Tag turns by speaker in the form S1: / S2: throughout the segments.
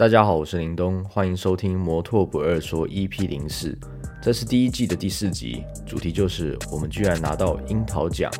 S1: 大家好，我是林东，欢迎收听《摩托不二说》EP 零四，这是第一季的第四集，主题就是我们居然拿到樱桃奖。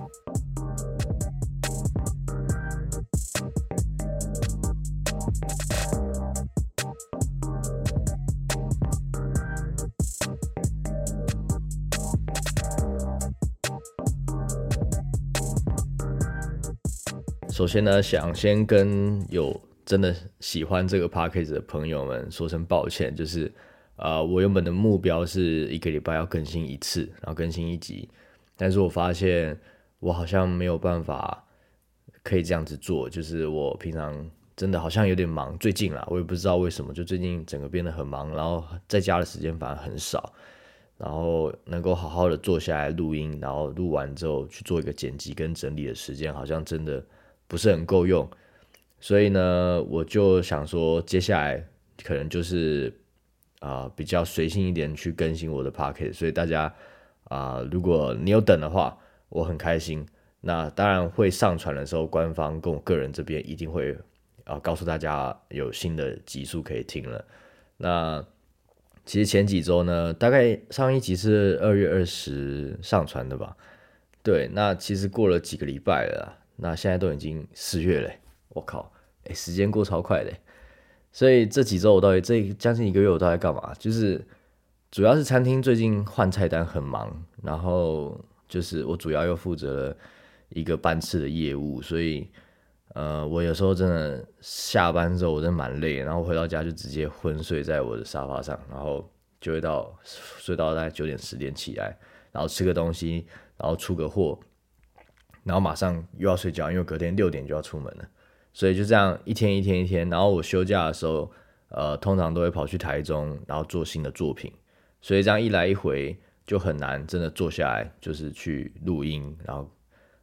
S1: 首先呢，想先跟有真的喜欢这个 p a c k a g e 的朋友们说声抱歉，就是呃，我原本的目标是一个礼拜要更新一次，然后更新一集，但是我发现我好像没有办法可以这样子做，就是我平常真的好像有点忙，最近啦，我也不知道为什么，就最近整个变得很忙，然后在家的时间反而很少，然后能够好好的坐下来录音，然后录完之后去做一个剪辑跟整理的时间，好像真的不是很够用。所以呢，我就想说，接下来可能就是啊比较随性一点去更新我的 p o c k e t 所以大家啊，如果你有等的话，我很开心。那当然会上传的时候，官方跟我个人这边一定会啊告诉大家有新的集数可以听了。那其实前几周呢，大概上一集是二月二十上传的吧？对，那其实过了几个礼拜了，那现在都已经四月了。我靠，哎，时间过超快的，所以这几周我到底这将近一个月我都在干嘛？就是主要是餐厅最近换菜单很忙，然后就是我主要又负责了一个班次的业务，所以呃，我有时候真的下班之后我真的蛮累，然后回到家就直接昏睡在我的沙发上，然后就会到睡到大概九点十点起来，然后吃个东西，然后出个货，然后马上又要睡觉，因为隔天六点就要出门了。所以就这样一天一天一天，然后我休假的时候，呃，通常都会跑去台中，然后做新的作品。所以这样一来一回就很难真的坐下来，就是去录音，然后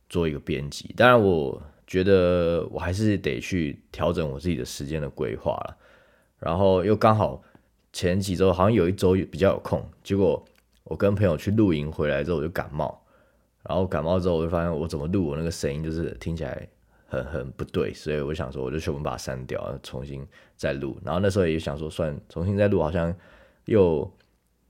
S1: 做一个编辑。当然，我觉得我还是得去调整我自己的时间的规划了。然后又刚好前几周好像有一周比较有空，结果我跟朋友去露营回来之后我就感冒，然后感冒之后我就发现我怎么录我那个声音就是听起来。很很不对，所以我想说，我就全部把它删掉，重新再录。然后那时候也想说，算重新再录，好像又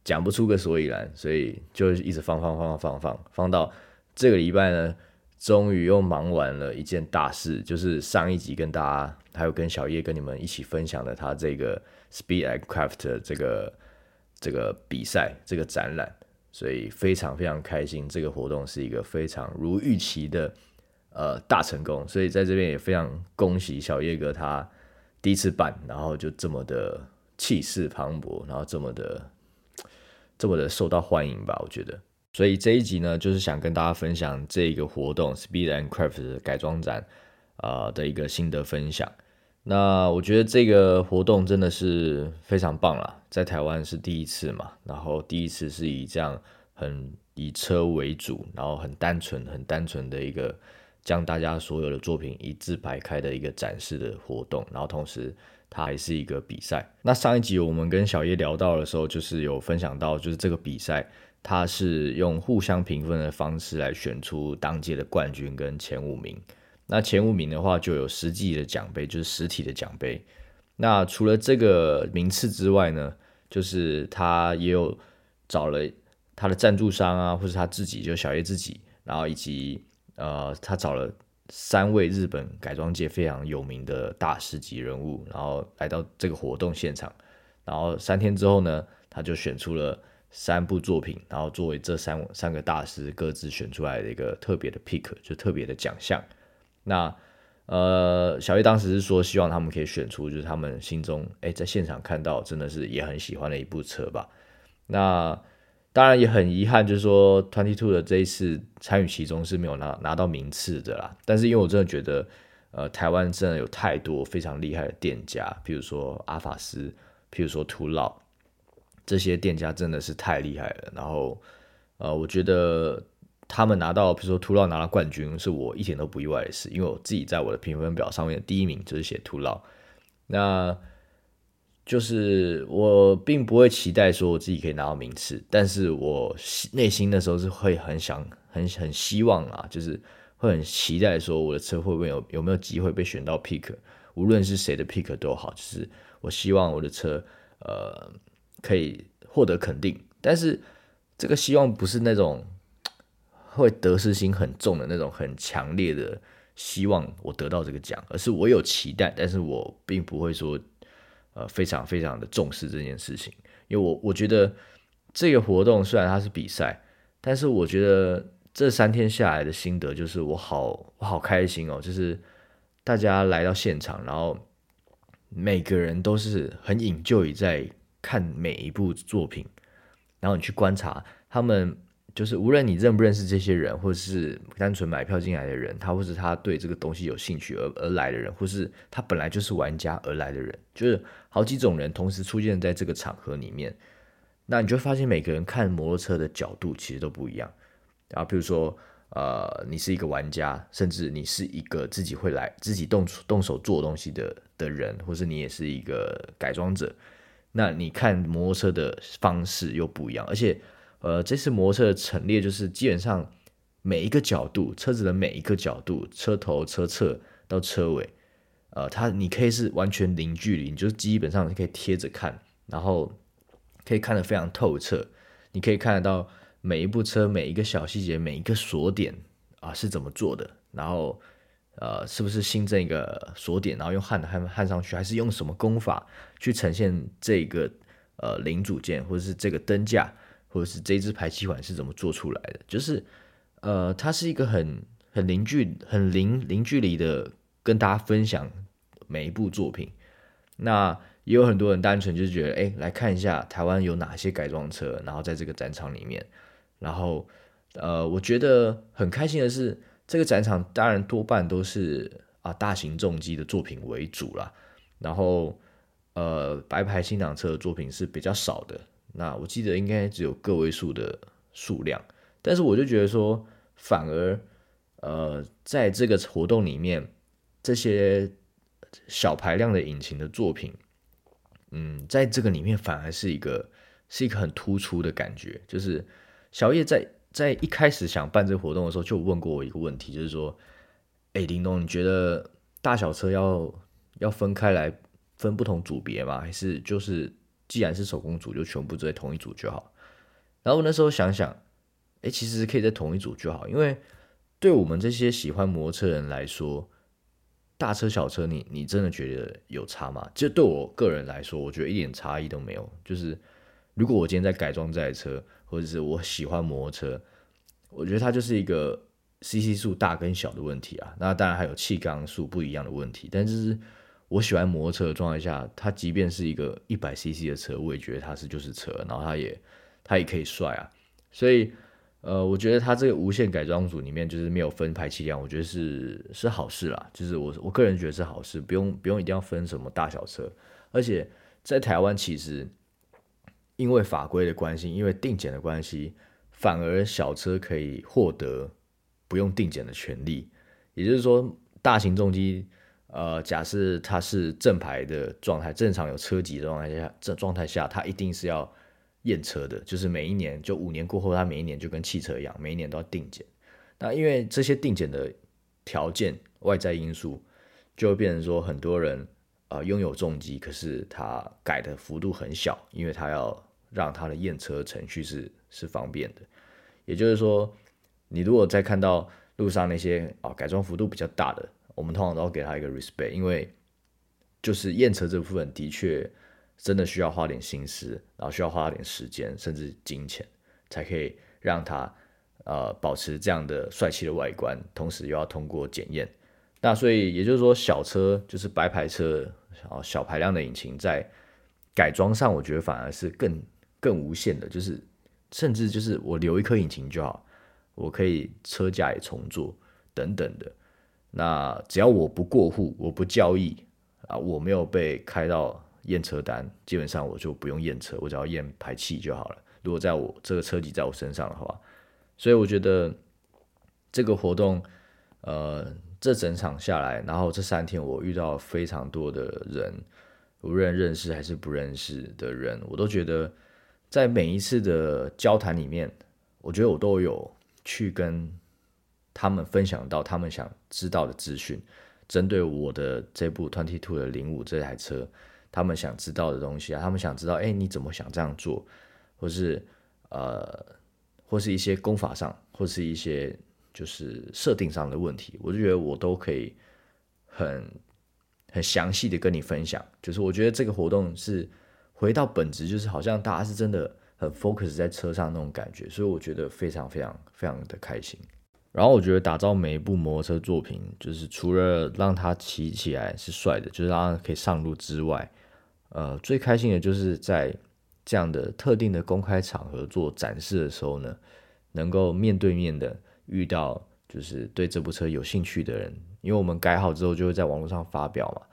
S1: 讲不出个所以然，所以就一直放放放放放放到这个礼拜呢，终于又忙完了一件大事，就是上一集跟大家还有跟小叶跟你们一起分享的他这个 Speed and Craft 这个这个比赛这个展览，所以非常非常开心，这个活动是一个非常如预期的。呃，大成功，所以在这边也非常恭喜小叶哥，他第一次办，然后就这么的气势磅礴，然后这么的这么的受到欢迎吧，我觉得。所以这一集呢，就是想跟大家分享这个活动 Speed and Craft 的改装展啊的一个心得分享。那我觉得这个活动真的是非常棒了，在台湾是第一次嘛，然后第一次是以这样很以车为主，然后很单纯、很单纯的一个。将大家所有的作品一字排开的一个展示的活动，然后同时它还是一个比赛。那上一集我们跟小叶聊到的时候，就是有分享到，就是这个比赛它是用互相评分的方式来选出当届的冠军跟前五名。那前五名的话就有实际的奖杯，就是实体的奖杯。那除了这个名次之外呢，就是他也有找了他的赞助商啊，或者他自己，就小叶自己，然后以及。呃，他找了三位日本改装界非常有名的大师级人物，然后来到这个活动现场。然后三天之后呢，他就选出了三部作品，然后作为这三三个大师各自选出来的一个特别的 pick，就特别的奖项。那呃，小叶当时是说，希望他们可以选出就是他们心中哎，在现场看到真的是也很喜欢的一部车吧。那当然也很遗憾，就是说 Twenty Two 的这一次参与其中是没有拿拿到名次的啦。但是因为我真的觉得，呃，台湾真的有太多非常厉害的店家，譬如说阿法斯，譬如说图老，这些店家真的是太厉害了。然后，呃，我觉得他们拿到，比如说图老拿了冠军，是我一点都不意外的事，因为我自己在我的评分表上面第一名就是写图老。那就是我并不会期待说我自己可以拿到名次，但是我内心的时候是会很想、很很希望啊，就是会很期待说我的车会不会有有没有机会被选到 pick，无论是谁的 pick 都好，就是我希望我的车呃可以获得肯定，但是这个希望不是那种会得失心很重的那种很强烈的希望我得到这个奖，而是我有期待，但是我并不会说呃非常非常的重视这件事情，因为我我觉得这个活动虽然它是比赛，但是我觉得这三天下来的心得就是我好我好开心哦，就是大家来到现场，然后每个人都是很引咎于在看每一部作品。然后你去观察他们，就是无论你认不认识这些人，或者是单纯买票进来的人，他或是他对这个东西有兴趣而而来的人，或是他本来就是玩家而来的人，就是好几种人同时出现在这个场合里面。那你就发现每个人看摩托车的角度其实都不一样。然后比如说，呃，你是一个玩家，甚至你是一个自己会来自己动动手做东西的的人，或是你也是一个改装者。那你看摩托车的方式又不一样，而且，呃，这次摩托车的陈列就是基本上每一个角度，车子的每一个角度，车头、车侧到车尾，呃，它你可以是完全零距离，你就基本上可以贴着看，然后可以看得非常透彻，你可以看得到每一部车每一个小细节，每一个锁点啊是怎么做的，然后。呃，是不是新增一个锁点，然后用焊焊焊上去，还是用什么工法去呈现这个呃零组件，或者是这个灯架，或者是这支排气管是怎么做出来的？就是呃，它是一个很很零距、很零零距离的跟大家分享每一部作品。那也有很多人单纯就是觉得，哎，来看一下台湾有哪些改装车，然后在这个展场里面，然后呃，我觉得很开心的是。这个展场当然多半都是啊大型重机的作品为主啦，然后呃白牌新档车的作品是比较少的，那我记得应该只有个位数的数量，但是我就觉得说反而呃在这个活动里面这些小排量的引擎的作品，嗯，在这个里面反而是一个是一个很突出的感觉，就是小叶在。在一开始想办这个活动的时候，就问过我一个问题，就是说，哎，林东，你觉得大小车要要分开来分不同组别吗？还是就是既然是手工组，就全部在同一组就好？然后我那时候想想，哎，其实可以在同一组就好，因为对我们这些喜欢摩托车人来说，大车小车，你你真的觉得有差吗？就对我个人来说，我觉得一点差异都没有。就是如果我今天在改装这台车。或者是我喜欢摩托车，我觉得它就是一个 CC 数大跟小的问题啊。那当然还有气缸数不一样的问题。但是我喜欢摩托车的状态下，它即便是一个一百 CC 的车，我也觉得它是就是车，然后它也它也可以帅啊。所以呃，我觉得它这个无限改装组里面就是没有分排气量，我觉得是是好事啦。就是我我个人觉得是好事，不用不用一定要分什么大小车。而且在台湾其实。因为法规的关系，因为定检的关系，反而小车可以获得不用定检的权利。也就是说，大型重机，呃，假设它是正牌的状态，正常有车籍的状态下，这状态下，它一定是要验车的。就是每一年，就五年过后，它每一年就跟汽车一样，每一年都要定检。那因为这些定检的条件、外在因素，就会变成说，很多人啊拥有重机，可是他改的幅度很小，因为他要。让他的验车程序是是方便的，也就是说，你如果再看到路上那些啊改装幅度比较大的，我们通常都要给他一个 respect，因为就是验车这部分的确真的需要花点心思，然后需要花点时间甚至金钱，才可以让他呃保持这样的帅气的外观，同时又要通过检验。那所以也就是说，小车就是白牌车啊小排量的引擎在改装上，我觉得反而是更。更无限的，就是甚至就是我留一颗引擎就好，我可以车架也重做等等的。那只要我不过户，我不交易啊，我没有被开到验车单，基本上我就不用验车，我只要验排气就好了。如果在我这个车机在我身上的话，所以我觉得这个活动，呃，这整场下来，然后这三天我遇到非常多的人，无论认识还是不认识的人，我都觉得。在每一次的交谈里面，我觉得我都有去跟他们分享到他们想知道的资讯，针对我的这部 Twenty Two 的零五这台车他们想知道的东西啊，他们想知道，哎，你怎么想这样做，或是呃，或是一些功法上，或是一些就是设定上的问题，我就觉得我都可以很很详细的跟你分享。就是我觉得这个活动是回到本质，就是好像大家是真的很 focus 在车上那种感觉，所以我觉得非常非常非常的开心。然后我觉得打造每一部摩托车作品，就是除了让它骑起来是帅的，就是让它可以上路之外，呃，最开心的就是在这样的特定的公开场合做展示的时候呢，能够面对面的遇到就是对这部车有兴趣的人，因为我们改好之后就会在网络上发表嘛。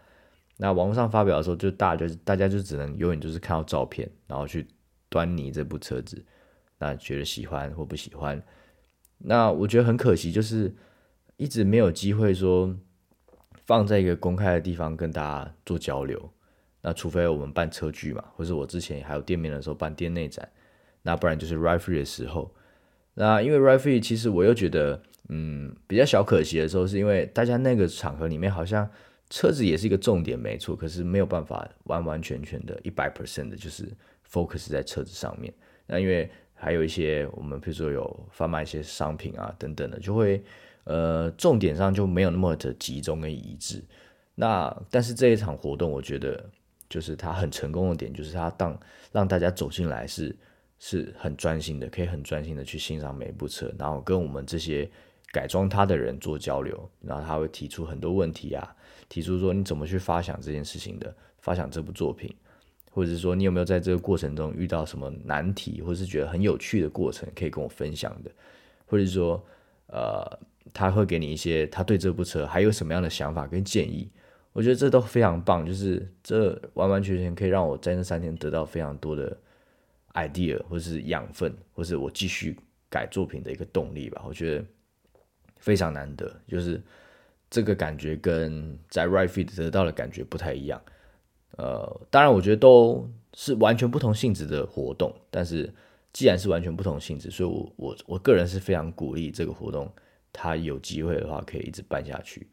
S1: 那网络上发表的时候，就大就是大家就只能永远就是看到照片，然后去端倪这部车子，那觉得喜欢或不喜欢。那我觉得很可惜，就是一直没有机会说放在一个公开的地方跟大家做交流。那除非我们办车聚嘛，或是我之前还有店面的时候办店内展，那不然就是 Ride Free 的时候。那因为 Ride Free 其实我又觉得，嗯，比较小可惜的时候，是因为大家那个场合里面好像车子也是一个重点，没错，可是没有办法完完全全的一百 percent 的就是 focus 在车子上面。那因为还有一些我们比如说有贩卖一些商品啊等等的，就会呃重点上就没有那么的集中跟一致。那但是这一场活动，我觉得就是它很成功的点，就是它当让大家走进来是是很专心的，可以很专心的去欣赏每一部车，然后跟我们这些改装它的人做交流，然后他会提出很多问题啊，提出说你怎么去发想这件事情的，发想这部作品。或者是说，你有没有在这个过程中遇到什么难题，或者是觉得很有趣的过程，可以跟我分享的？或者是说，呃，他会给你一些他对这部车还有什么样的想法跟建议？我觉得这都非常棒，就是这完完全全可以让我在那三天得到非常多的 idea，或是养分，或是我继续改作品的一个动力吧。我觉得非常难得，就是这个感觉跟在 Right Feed 得到的感觉不太一样。呃，当然，我觉得都是完全不同性质的活动。但是，既然是完全不同性质，所以我我我个人是非常鼓励这个活动，它有机会的话可以一直办下去。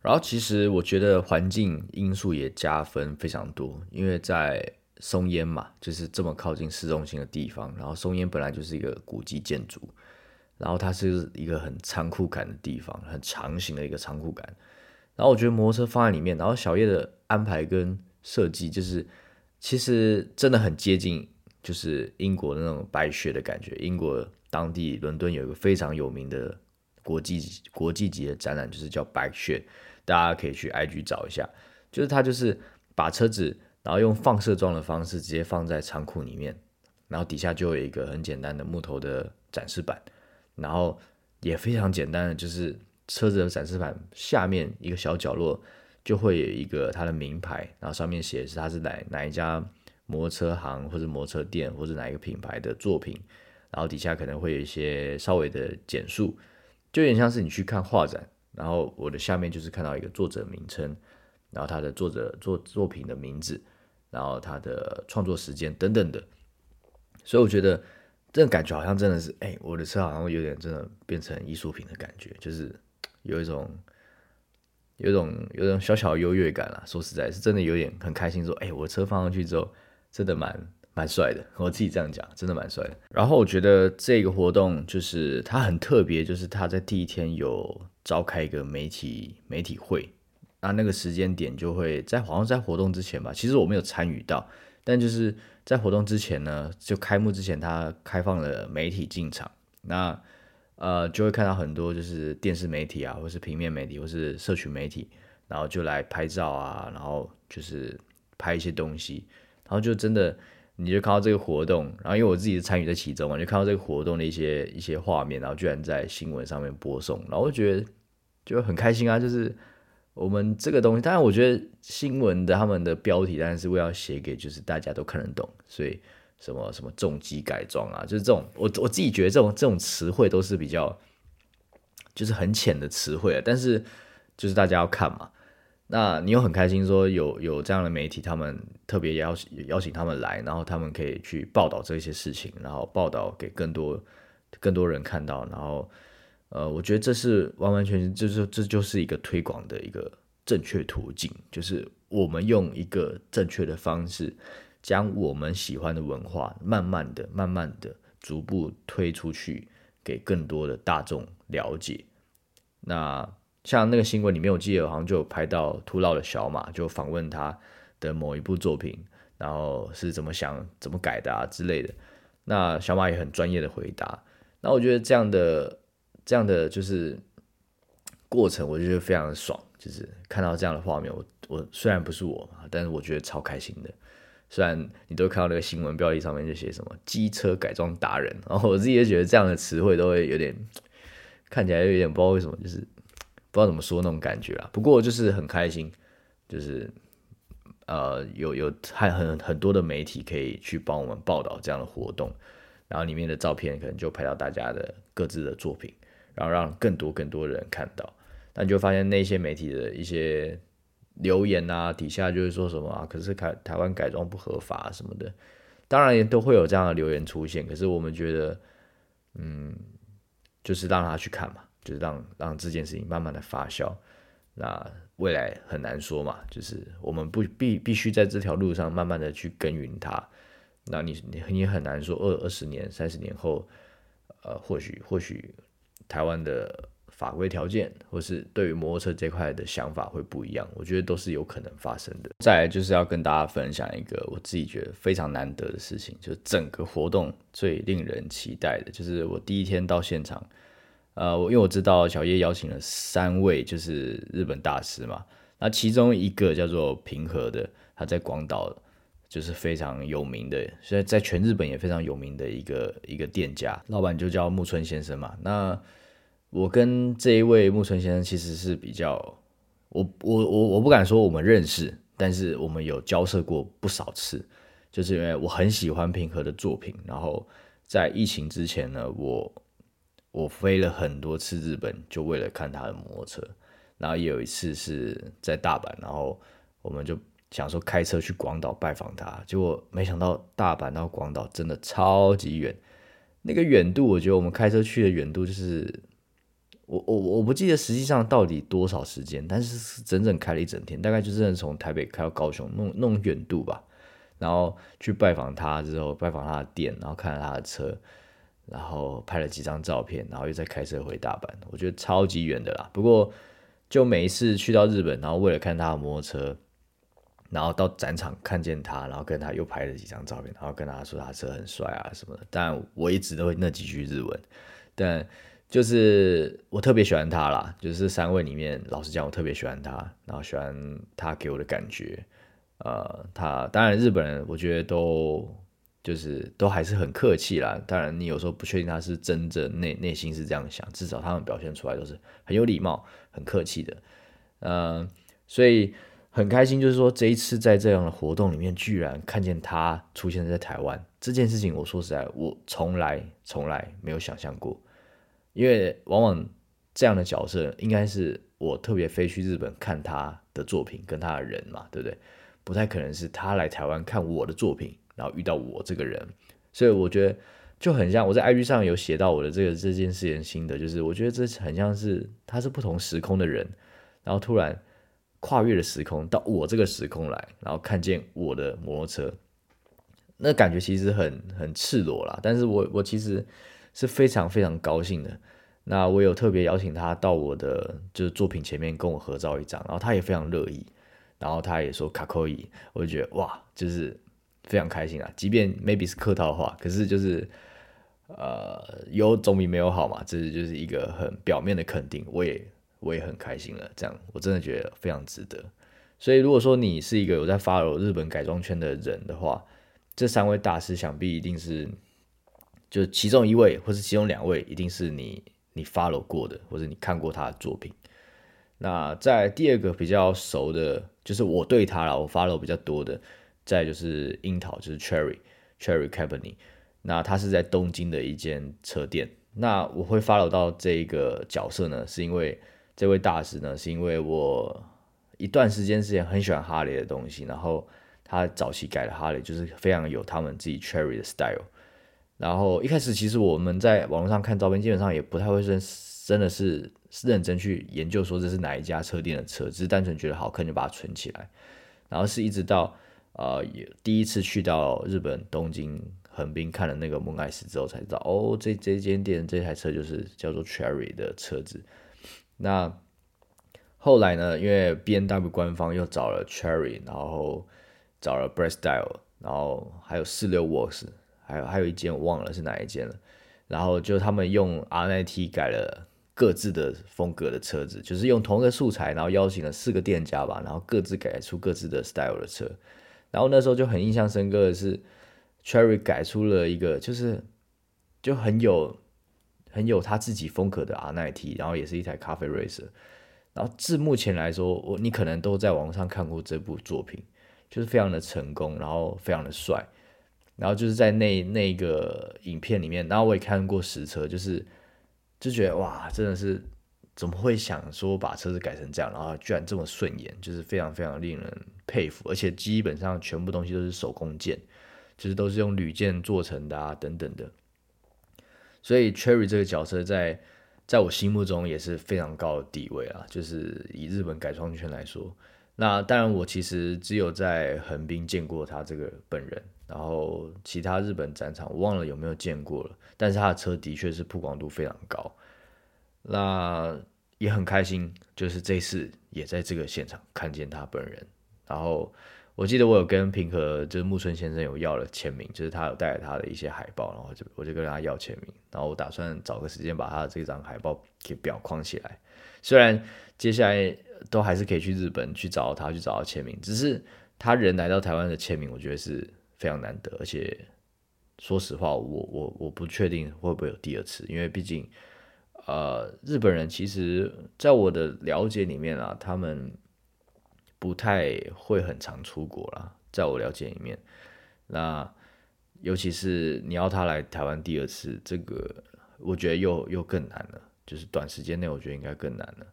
S1: 然后，其实我觉得环境因素也加分非常多，因为在松烟嘛，就是这么靠近市中心的地方。然后，松烟本来就是一个古迹建筑，然后它是一个很仓库感的地方，很长形的一个仓库感。然后，我觉得摩托车放在里面，然后小叶的安排跟设计就是，其实真的很接近，就是英国的那种白雪的感觉。英国当地伦敦有一个非常有名的国际国际级的展览，就是叫白雪，大家可以去 IG 找一下。就是它就是把车子，然后用放射状的方式直接放在仓库里面，然后底下就有一个很简单的木头的展示板，然后也非常简单的，就是车子的展示板下面一个小角落。就会有一个它的名牌，然后上面写的是它是哪哪一家摩托车行或者摩托车店或者哪一个品牌的作品，然后底下可能会有一些稍微的简述，就有点像是你去看画展，然后我的下面就是看到一个作者名称，然后他的作者作作品的名字，然后他的创作时间等等的，所以我觉得这个感觉好像真的是，哎，我的车好像有点真的变成艺术品的感觉，就是有一种。有种有种小小的优越感啦，说实在，是真的有点很开心。说，哎，我车放上去之后，真的蛮蛮帅的。我自己这样讲，真的蛮帅的。然后我觉得这个活动就是它很特别，就是它在第一天有召开一个媒体媒体会，那那个时间点就会在好像在活动之前吧。其实我没有参与到，但就是在活动之前呢，就开幕之前，它开放了媒体进场。那呃，就会看到很多就是电视媒体啊，或是平面媒体，或是社群媒体，然后就来拍照啊，然后就是拍一些东西，然后就真的你就看到这个活动，然后因为我自己是参与在其中嘛，就看到这个活动的一些一些画面，然后居然在新闻上面播送，然后我觉得就很开心啊，就是我们这个东西，当然我觉得新闻的他们的标题当然是为了写给就是大家都看得懂，所以。什么什么重机改装啊，就是这种，我我自己觉得这种这种词汇都是比较，就是很浅的词汇。但是就是大家要看嘛，那你又很开心说有有这样的媒体，他们特别邀邀请他们来，然后他们可以去报道这些事情，然后报道给更多更多人看到，然后呃，我觉得这是完完全全就是这就是一个推广的一个正确途径，就是我们用一个正确的方式，将我们喜欢的文化，慢慢的、慢慢的、逐步推出去，给更多的大众了解。那像那个新闻里面，我记得好像就有拍到秃老的小马，就访问他的某一部作品，然后是怎么想、怎么改的啊之类的。那小马也很专业的回答。那我觉得这样的、这样的就是过程，我觉得非常的爽。就是看到这样的画面，我我虽然不是我，但是我觉得超开心的。虽然你都看到那个新闻标题上面就写什么“机车改装达人”，然后我自己也觉得这样的词汇都会有点看起来有点不知道为什么，就是。不知道怎么说那种感觉啊，不过就是很开心，就是呃有有还很很多的媒体可以去帮我们报道这样的活动，然后里面的照片可能就拍到大家的各自的作品，然后让更多更多人看到，那你就发现那些媒体的一些留言啊，底下就是说什么啊，可是台台湾改装不合法什么的，当然也都会有这样的留言出现，可是我们觉得，嗯，就是让他去看嘛。就是让让这件事情慢慢的发酵，那未来很难说嘛，就是我们不必必须在这条路上慢慢的去耕耘它，那你你你很难说二二十年三十年后，呃，或许或许台湾的法规条件或是对于摩托车这块的想法会不一样，我觉得都是有可能发生的。再来就是要跟大家分享一个我自己觉得非常难得的事情，就是整个活动最令人期待的，就是我第一天到现场。呃，我因为我知道小叶邀请了三位就是日本大师嘛，那其中一个叫做平和的，他在广岛就是非常有名的，现在在全日本也非常有名的一个一个店家，老板就叫木村先生嘛。那我跟这一位木村先生其实是比较，我我我我不敢说我们认识，但是我们有交涉过不少次，就是因为我很喜欢平和的作品，然后在疫情之前呢，我。我飞了很多次日本，就为了看他的摩托车。然后也有一次是在大阪，然后我们就想说开车去广岛拜访他。结果没想到大阪到广岛真的超级远，那个远度，我觉得我们开车去的远度就是我我我不记得实际上到底多少时间，但是整整开了一整天，大概就是从台北开到高雄，弄弄远度吧。然后去拜访他之后，拜访他的店，然后看了他的车。然后拍了几张照片，然后又再开车回大阪，我觉得超级远的啦。不过就每一次去到日本，然后为了看他的摩托车，然后到展场看见他，然后跟他又拍了几张照片，然后跟他说他车很帅啊什么的。但我一直都会那几句日文，但就是我特别喜欢他啦。就是三位里面，老实讲，我特别喜欢他，然后喜欢他给我的感觉。呃，他当然日本人，我觉得都。就是都还是很客气啦，当然你有时候不确定他是真正内内心是这样想，至少他们表现出来都是很有礼貌、很客气的，嗯，所以很开心，就是说这一次在这样的活动里面，居然看见他出现在台湾这件事情，我说实在，我从来从来没有想象过，因为往往这样的角色应该是我特别飞去日本看他的作品跟他的人嘛，对不对？不太可能是他来台湾看我的作品。然后遇到我这个人，所以我觉得就很像我在 IG 上有写到我的这个这件事情心得，就是我觉得这很像是他是不同时空的人，然后突然跨越了时空到我这个时空来，然后看见我的摩托车，那感觉其实很很赤裸啦。但是我我其实是非常非常高兴的。那我有特别邀请他到我的就是作品前面跟我合照一张，然后他也非常乐意，然后他也说卡扣伊，我就觉得哇，就是。非常开心啊！即便 maybe 是客套话，可是就是，呃，有总比没有好嘛。这是就是一个很表面的肯定，我也我也很开心了。这样我真的觉得非常值得。所以如果说你是一个有在 follow 日本改装圈的人的话，这三位大师想必一定是，就其中一位或是其中两位，一定是你你 follow 过的，或者你看过他的作品。那在第二个比较熟的，就是我对他了，我 follow 比较多的。再就是樱桃，就是 Cherry Cherry Company，那他是在东京的一间车店。那我会 follow 到这一个角色呢，是因为这位大师呢，是因为我一段时间之前很喜欢哈雷的东西，然后他早期改的哈雷就是非常有他们自己 Cherry 的 style。然后一开始其实我们在网络上看照片，基本上也不太会认，真的是认真去研究说这是哪一家车店的车，只是单纯觉得好看就把它存起来。然后是一直到呃第一次去到日本东京横滨看了那个蒙爱斯之后，才知道哦，这这间店这台车就是叫做 Cherry 的车子。那后来呢，因为 B N W 官方又找了 Cherry，然后找了 Breast Style，然后还有四六 Works，还有还有一间我忘了是哪一间了。然后就他们用 R N T 改了各自的风格的车子，就是用同一个素材，然后邀请了四个店家吧，然后各自改出各自的 style 的车。然后那时候就很印象深刻的是，Cherry 改出了一个就是就很有很有他自己风格的 R N T，然后也是一台咖啡 racer。然后至目前来说，我你可能都在网上看过这部作品，就是非常的成功，然后非常的帅。然后就是在那那个影片里面，然后我也看过实车，就是就觉得哇，真的是怎么会想说把车子改成这样，然后居然这么顺眼，就是非常非常令人佩服。而且基本上全部东西都是手工件，就是都是用铝件做成的啊，等等的。所以 Cherry 这个角色在在我心目中也是非常高的地位啊，就是以日本改装圈来说。那当然，我其实只有在横滨见过他这个本人。然后其他日本展场我忘了有没有见过了，但是他的车的确是曝光度非常高，那也很开心，就是这次也在这个现场看见他本人。然后我记得我有跟平和就是木村先生有要了签名，就是他有带他的一些海报，然后就我就跟他要签名，然后我打算找个时间把他这张海报给裱框起来。虽然接下来都还是可以去日本去找他去找他签名，只是他人来到台湾的签名，我觉得是。非常难得，而且说实话，我我我不确定会不会有第二次，因为毕竟，呃，日本人其实在我的了解里面啊，他们不太会很常出国啦，在我了解里面，那尤其是你要他来台湾第二次，这个我觉得又又更难了，就是短时间内我觉得应该更难了，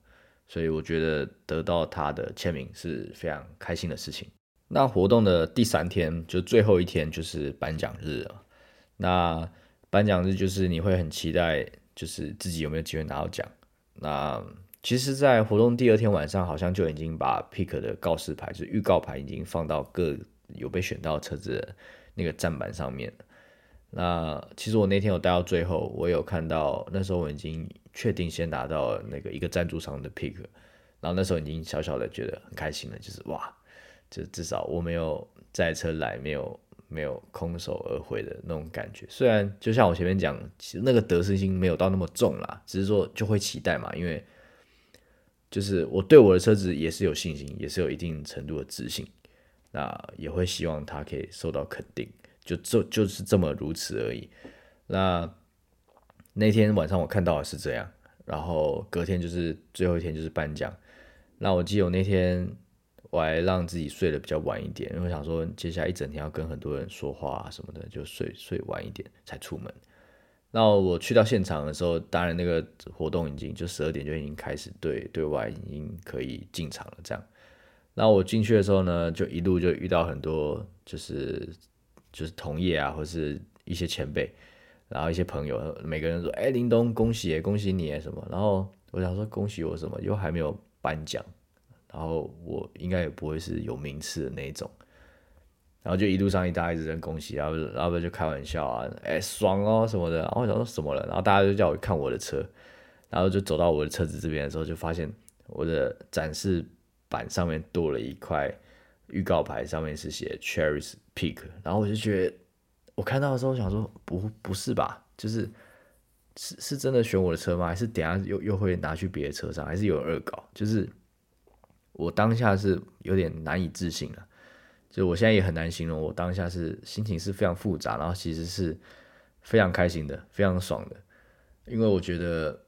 S1: 所以我觉得得到他的签名是非常开心的事情。那活动的第三天，就最后一天，就是颁奖日了。那颁奖日就是你会很期待，就是自己有没有机会拿到奖。那其实，在活动第二天晚上，好像就已经把 pick 的告示牌，就是预告牌，已经放到各有被选到车子的那个站板上面那其实我那天有待到最后，我有看到那时候我已经确定先拿到那个一个赞助商的 pick，然后那时候已经小小的觉得很开心了，就是哇。就至少我没有载车来，没有没有空手而回的那种感觉。虽然就像我前面讲，其实那个得失心没有到那么重啦，只是说就会期待嘛，因为就是我对我的车子也是有信心，也是有一定程度的自信，那也会希望它可以受到肯定，就就就是这么如此而已。那那天晚上我看到的是这样，然后隔天就是最后一天就是颁奖。那我记得我那天。我还让自己睡得比较晚一点，因为我想说接下来一整天要跟很多人说话啊什么的，就睡睡晚一点才出门。那我去到现场的时候，当然那个活动已经就十二点就已经开始对对外已经可以进场了。这样，那我进去的时候呢，就一路就遇到很多就是就是同业啊，或是一些前辈，然后一些朋友，每个人说：“哎，林东，恭喜恭喜你什么？”然后我想说：“恭喜我什么？又还没有颁奖。”然后我应该也不会是有名次的那种，然后就一路上一大一直在恭喜，然后然后就开玩笑啊，哎爽哦什么的，然后我想说什么了，然后大家就叫我看我的车，然后就走到我的车子这边的时候，就发现我的展示板上面多了一块预告牌，上面是写 Cherry's Peak，然后我就觉得我看到的时候想说不不是吧，就是是是真的选我的车吗？还是等下又又会拿去别的车上，还是有恶搞？就是。我当下是有点难以置信了，就我现在也很难形容，我当下是心情是非常复杂，然后其实是非常开心的，非常爽的，因为我觉得，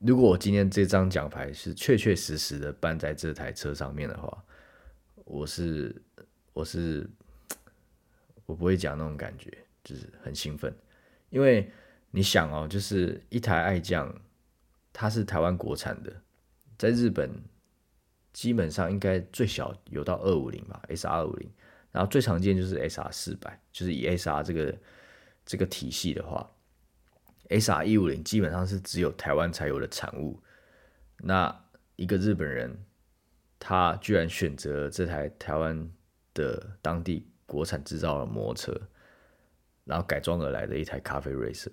S1: 如果我今天这张奖牌是确确实实的办在这台车上面的话，我是我是我不会讲那种感觉，就是很兴奋，因为你想哦，就是一台爱将，它是台湾国产的，在日本。基本上应该最小有到二五零吧，S R 二五零，然后最常见就是 S R 四百，就是以 S R 这个这个体系的话，S R 一五零基本上是只有台湾才有的产物，那一个日本人，他居然选择这台台湾的当地国产制造的摩托车，然后改装而来的一台咖啡 racer。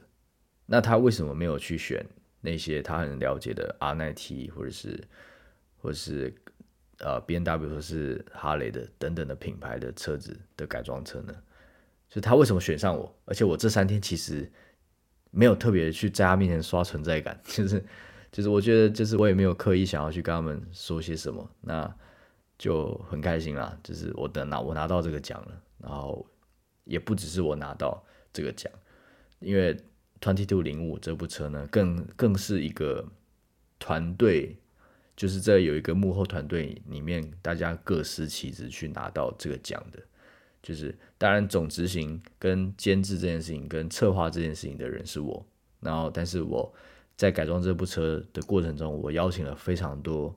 S1: 那他为什么没有去选那些他很了解的 R 奈 T 或者是或者是呃 B N W 或是哈雷的等等的品牌的车子的改装车呢？就他为什么选上我？而且我这三天其实没有特别去在他面前刷存在感，就是。就是我觉得，就是我也没有刻意想要去跟他们说些什么，那就很开心啦。就是我的拿我拿到这个奖了，然后也不只是我拿到这个奖，因为 Twenty Two 零五这部车呢，更更是一个团队，就是这有一个幕后团队里面，大家各司其职去拿到这个奖的。就是当然总执行跟监制这件事情跟策划这件事情的人是我，然后但是我。在改装这部车的过程中，我邀请了非常多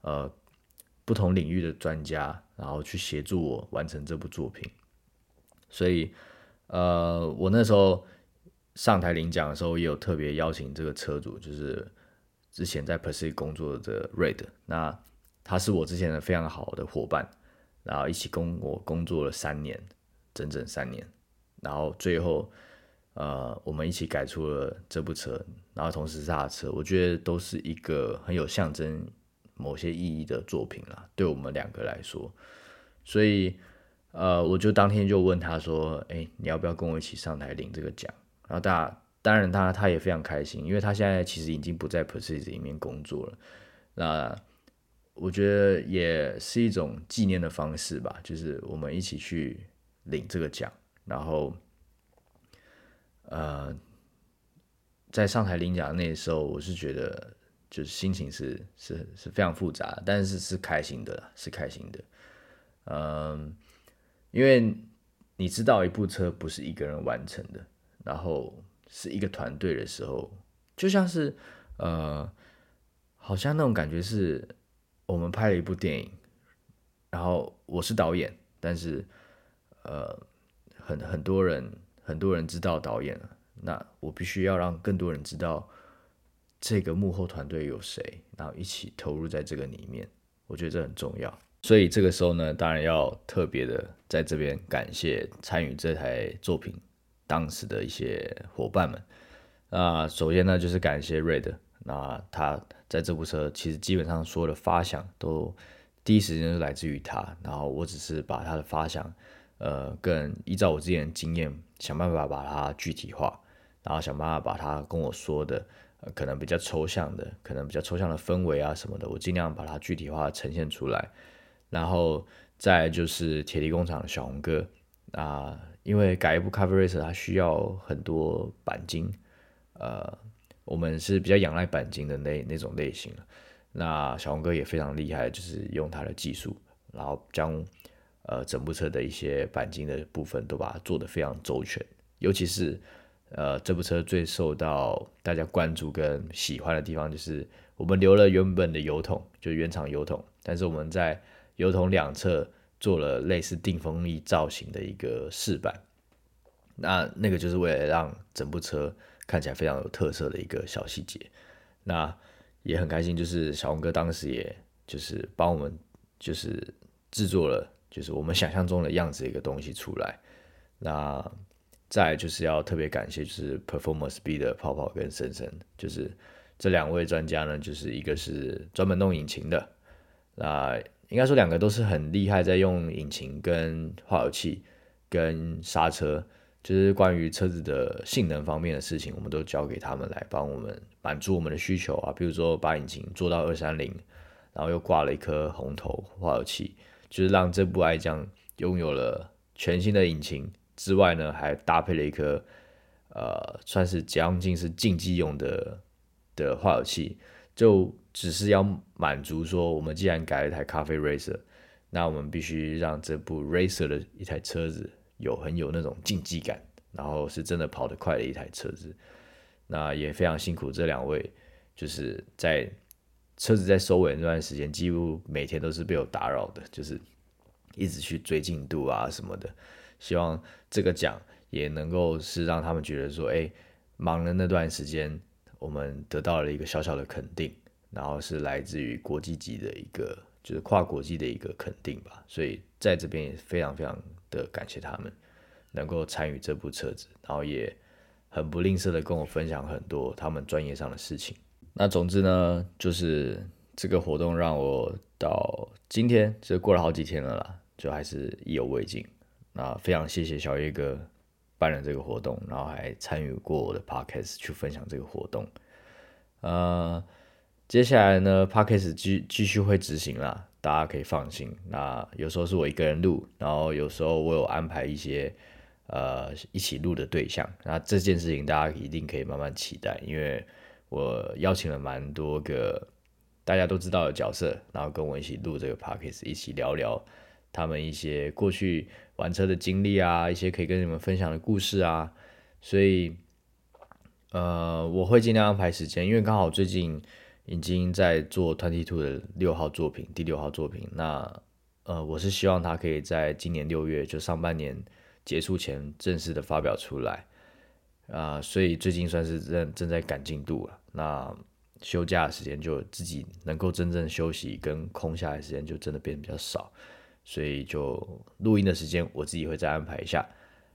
S1: 呃不同领域的专家，然后去协助我完成这部作品。所以呃，我那时候上台领奖的时候，也有特别邀请这个车主，就是之前在 p e r s e 工作的 Red，那他是我之前的非常好的伙伴，然后一起跟我工作了三年，整整三年，然后最后。呃，我们一起改出了这部车，然后同时是他的车，我觉得都是一个很有象征某些意义的作品啦，对我们两个来说。所以，呃，我就当天就问他说：“哎，你要不要跟我一起上台领这个奖？”然后大家当然他他也非常开心，因为他现在其实已经不在 p e r s i s 里面工作了。那我觉得也是一种纪念的方式吧，就是我们一起去领这个奖，然后。呃，在上台领奖那时候，我是觉得就是心情是是是非常复杂，但是是开心的，是开心的。嗯，因为你知道一部车不是一个人完成的，然后是一个团队的时候，就像是呃，好像那种感觉是我们拍了一部电影，然后我是导演，但是呃，很很多人。很多人知道导演了，那我必须要让更多人知道这个幕后团队有谁，然后一起投入在这个里面，我觉得这很重要。所以这个时候呢，当然要特别的在这边感谢参与这台作品当时的一些伙伴们。那首先呢，就是感谢 Red，那他在这部车其实基本上所有的发想都第一时间是来自于他，然后我只是把他的发想。呃，更依照我之前的经验，想办法把它具体化，然后想办法把它跟我说的，呃，可能比较抽象的，可能比较抽象的氛围啊什么的，我尽量把它具体化呈现出来。然后再就是铁力工厂的小红哥啊，因为改一部咖啡 racer 它需要很多钣金，呃，我们是比较仰赖钣金的那那种类型那小红哥也非常厉害，就是用他的技术，然后将。呃，整部车的一些钣金的部分都把它做得非常周全，尤其是呃，这部车最受到大家关注跟喜欢的地方，就是我们留了原本的油桶，就原厂油桶，但是我们在油桶两侧做了类似定风力造型的一个饰板，那那个就是为了让整部车看起来非常有特色的一个小细节。那也很开心，就是小红哥当时也就是帮我们就是制作了。就是我们想象中的样子一个东西出来，那再就是要特别感谢，就是 Performance B 的泡泡跟森森，就是这两位专家呢，就是一个是专门弄引擎的，那应该说两个都是很厉害，在用引擎跟化油器跟刹车，就是关于车子的性能方面的事情，我们都交给他们来帮我们满足我们的需求啊，比如说把引擎做到二三零，然后又挂了一颗红头化油器。就是让这部爱将拥有了全新的引擎之外呢，还搭配了一颗呃，算是将近是竞技用的的化油器，就只是要满足说，我们既然改了一台咖啡 racer，那我们必须让这部 racer 的一台车子有很有那种竞技感，然后是真的跑得快的一台车子。那也非常辛苦这两位，就是在。车子在收尾那段时间，几乎每天都是被我打扰的，就是一直去追进度啊什么的。希望这个奖也能够是让他们觉得说，哎，忙的那段时间，我们得到了一个小小的肯定，然后是来自于国际级的一个，就是跨国际的一个肯定吧。所以在这边也非常非常的感谢他们能够参与这部车子，然后也很不吝啬的跟我分享很多他们专业上的事情。那总之呢，就是这个活动让我到今天，就过了好几天了啦，就还是意犹未尽。那非常谢谢小叶哥办了这个活动，然后还参与过我的 podcast 去分享这个活动。呃，接下来呢，podcast 继继续会执行啦，大家可以放心。那有时候是我一个人录，然后有时候我有安排一些呃一起录的对象。那这件事情大家一定可以慢慢期待，因为。我邀请了蛮多个大家都知道的角色，然后跟我一起录这个 podcast，一起聊聊他们一些过去玩车的经历啊，一些可以跟你们分享的故事啊。所以，呃，我会尽量安排时间，因为刚好最近已经在做 Twenty Two 的六号作品，第六号作品。那，呃，我是希望他可以在今年六月就上半年结束前正式的发表出来。啊，所以最近算是正正在赶进度了。那休假的时间就自己能够真正休息跟空下来时间就真的变得比较少，所以就录音的时间我自己会再安排一下。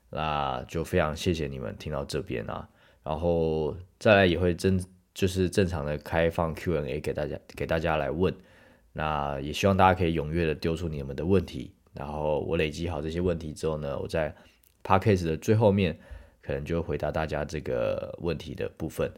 S1: 那就非常谢谢你们听到这边啊，然后再来也会真就是正常的开放 Q&A 给大家给大家来问。那也希望大家可以踊跃的丢出你们的问题，然后我累积好这些问题之后呢，我在 Podcast 的最后面。可能就回答大家这个问题的部分。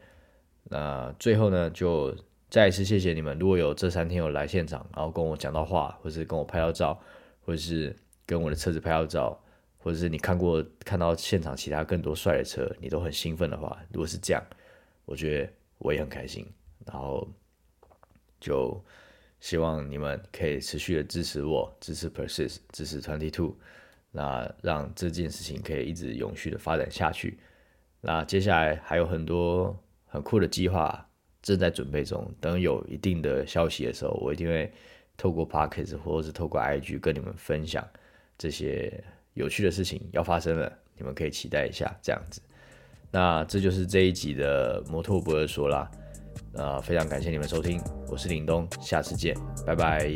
S1: 那最后呢，就再一次谢谢你们。如果有这三天有来现场，然后跟我讲到话，或是跟我拍到照，或者是跟我的车子拍到照，或者是你看过看到现场其他更多帅的车，你都很兴奋的话，如果是这样，我觉得我也很开心。然后就希望你们可以持续的支持我，支持 Persist，支持 Twenty Two。那让这件事情可以一直永续的发展下去。那接下来还有很多很酷的计划正在准备中，等有一定的消息的时候，我一定会透过 p o c k e t 或者是透过 IG 跟你们分享这些有趣的事情要发生了，你们可以期待一下这样子。那这就是这一集的摩托不二说啦。呃，非常感谢你们收听，我是林东，下次见，拜拜。